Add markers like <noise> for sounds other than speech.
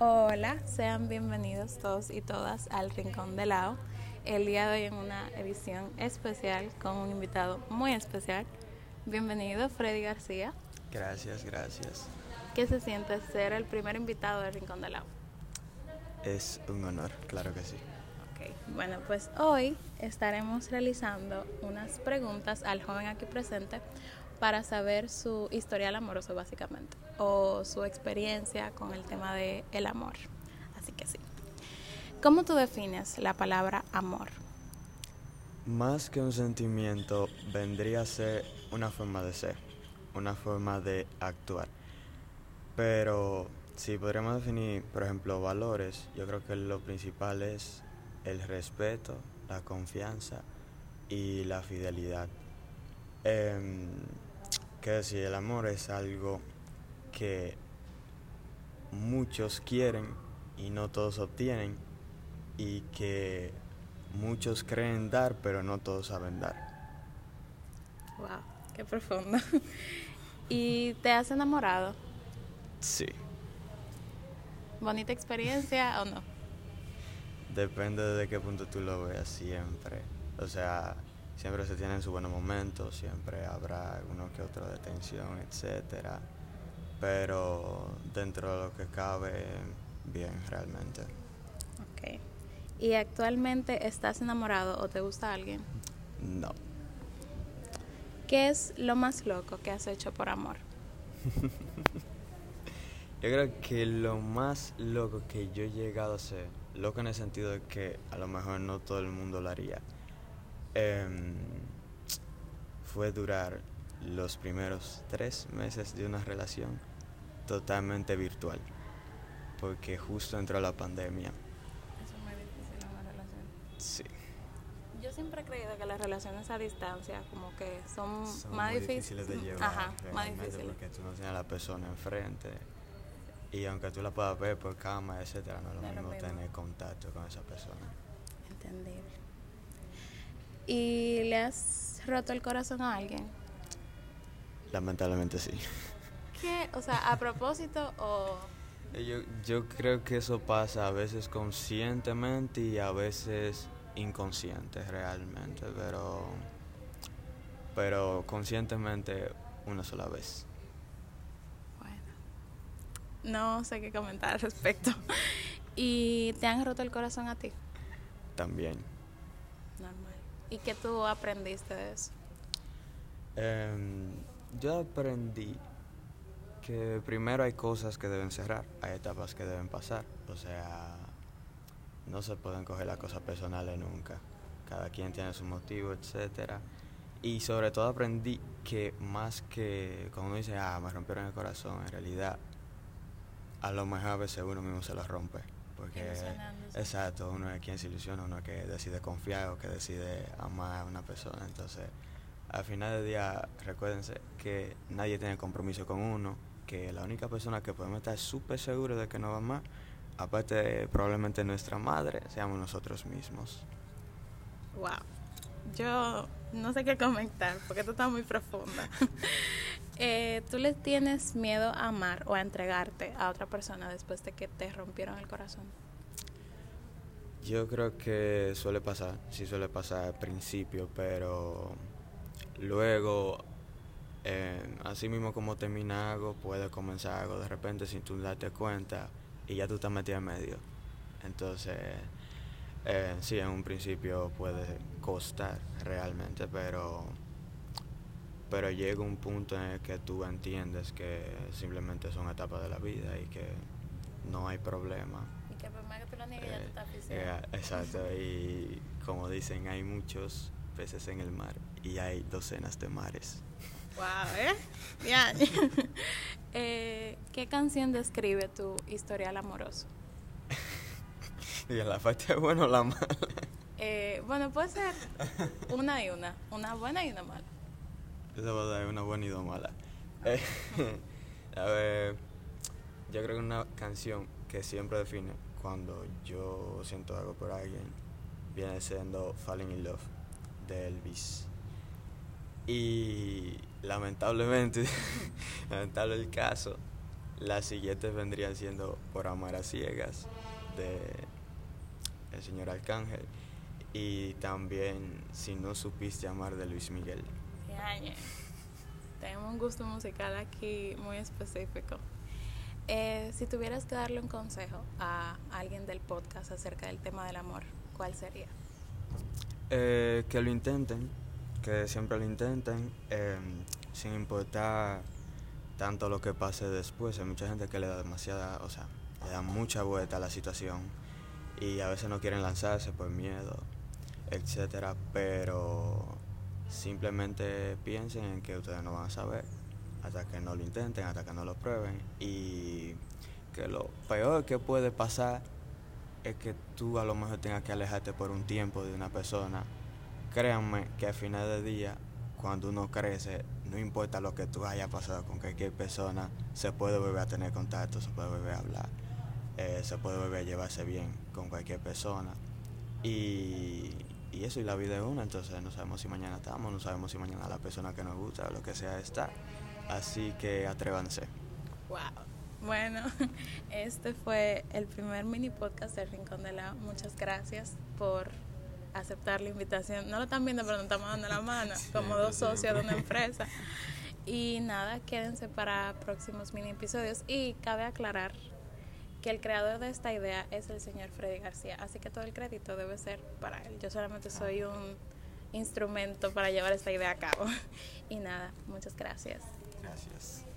Hola, sean bienvenidos todos y todas al Rincón de Lao. El día de hoy en una edición especial con un invitado muy especial. Bienvenido, Freddy García. Gracias, gracias. ¿Qué se siente ser el primer invitado del Rincón de Lao? Es un honor, claro que sí. Ok, bueno, pues hoy estaremos realizando unas preguntas al joven aquí presente para saber su historial amoroso básicamente o su experiencia con el tema del el amor. Así que sí. ¿Cómo tú defines la palabra amor? Más que un sentimiento, vendría a ser una forma de ser, una forma de actuar. Pero si podríamos definir, por ejemplo, valores, yo creo que lo principal es el respeto, la confianza y la fidelidad. Eh, que decir, el amor es algo que muchos quieren y no todos obtienen y que muchos creen dar pero no todos saben dar. Wow, qué profundo. <laughs> ¿Y te has enamorado? Sí. ¿Bonita experiencia o no? Depende de qué punto tú lo veas siempre. O sea, siempre se tienen sus buenos momentos, siempre habrá uno que otro de tensión, etcétera. Pero dentro de lo que cabe, bien, realmente. Ok. ¿Y actualmente estás enamorado o te gusta alguien? No. ¿Qué es lo más loco que has hecho por amor? <laughs> yo creo que lo más loco que yo he llegado a ser, loco en el sentido de que a lo mejor no todo el mundo lo haría, eh, fue durar los primeros tres meses de una relación totalmente virtual, porque justo entró la pandemia. Eso es muy difícil en una relación. Sí. Yo siempre he creído que las relaciones a distancia como que son, Son más muy difíciles. difíciles de llevar, Ajá, más difíciles. porque tú no tienes a la persona enfrente. Y aunque tú la puedas ver por cámara, etcétera, no es lo No lo mismo mismo. tener contacto con esa persona. Entendible. ¿Y le has roto el corazón a alguien? Lamentablemente sí. ¿Qué? O sea, a propósito o... Yo, yo creo que eso pasa a veces conscientemente y a veces inconsciente realmente, pero, pero conscientemente una sola vez. Bueno, no sé qué comentar al respecto. <laughs> ¿Y te han roto el corazón a ti? También. Normal. ¿Y qué tú aprendiste de eso? Em, yo aprendí que primero hay cosas que deben cerrar, hay etapas que deben pasar. O sea, no se pueden coger las cosas personales nunca. Cada quien tiene su motivo, etcétera. Y sobre todo aprendí que más que cuando uno dice, ah, me rompieron el corazón, en realidad a lo mejor a veces uno mismo se lo rompe. Porque, exacto, uno es quien se ilusiona, uno es que decide confiar o que decide amar a una persona. Entonces, al final del día, recuérdense que nadie tiene compromiso con uno, que la única persona que podemos estar súper seguros de que no va más, aparte de probablemente nuestra madre, seamos nosotros mismos. Wow. Yo no sé qué comentar porque esto está muy profunda. <laughs> Eh, ¿Tú le tienes miedo a amar o a entregarte a otra persona después de que te rompieron el corazón? Yo creo que suele pasar, sí suele pasar al principio, pero luego, eh, así mismo como termina algo, puede comenzar algo de repente sin tú darte cuenta y ya tú estás metido en medio. Entonces, eh, sí, en un principio puede costar realmente, pero, pero llega un punto en el que tú entiendes que simplemente son etapas de la vida y que no hay problema. Y que por más que tú lo niegues, ya Eh, tú estás eh, exacto, <laughs> y como dicen, hay muchos peces en el mar y hay docenas de mares. Wow, ¿eh? <laughs> Ya. eh, ¿Qué canción describe tu historial amoroso? <laughs> Y la parte buena o la mala. Eh, bueno, puede ser <laughs> una y una. Una buena y una mala. Esa va a dar una buena y dos malas. Eh, <laughs> a ver, yo creo que una canción que siempre define cuando yo siento algo por alguien viene siendo Falling in Love de Elvis. Y lamentablemente, lamentable el caso, La siguiente vendría siendo Por amar a ciegas de el señor Arcángel y también Si no supiste amar de Luis Miguel. Tenemos un gusto musical aquí muy específico. Eh, si tuvieras que darle un consejo a alguien del podcast acerca del tema del amor, ¿cuál sería? Eh, que lo intenten, que siempre lo intenten, em, sin importar tanto lo que pase después. Hay mucha gente que le da demasiada, o sea, le da mucha vuelta a la situación y a veces no quieren lanzarse por miedo, etcétera, pero simplemente piensen en que ustedes no van a saber hasta que no lo intenten, hasta que no lo prueben y que lo peor que puede pasar es que tú a lo mejor tengas que alejarte por un tiempo de una persona. Créanme que al final del día, cuando uno crece, no importa lo que tú hayas pasado con cualquier persona, se puede volver a tener contacto, se puede volver a hablar, eh, se puede volver a llevarse bien con cualquier persona. Y, y eso, y la vida es una, entonces no sabemos si mañana estamos, no sabemos si mañana la persona que nos gusta o lo que sea está. Así que atrévanse. Wow. Bueno, <laughs> este fue el primer mini podcast del Rincón de la. Muchas gracias por aceptar la invitación. No lo están viendo, pero nos estamos dando la mano como dos socios de una empresa. Y nada, quédense para próximos mini episodios. Y cabe aclarar que el creador de esta idea es el señor Freddy García, así que todo el crédito debe ser para él. Yo solamente soy un instrumento para llevar esta idea a cabo. <laughs> Y nada, muchas gracias. Gracias.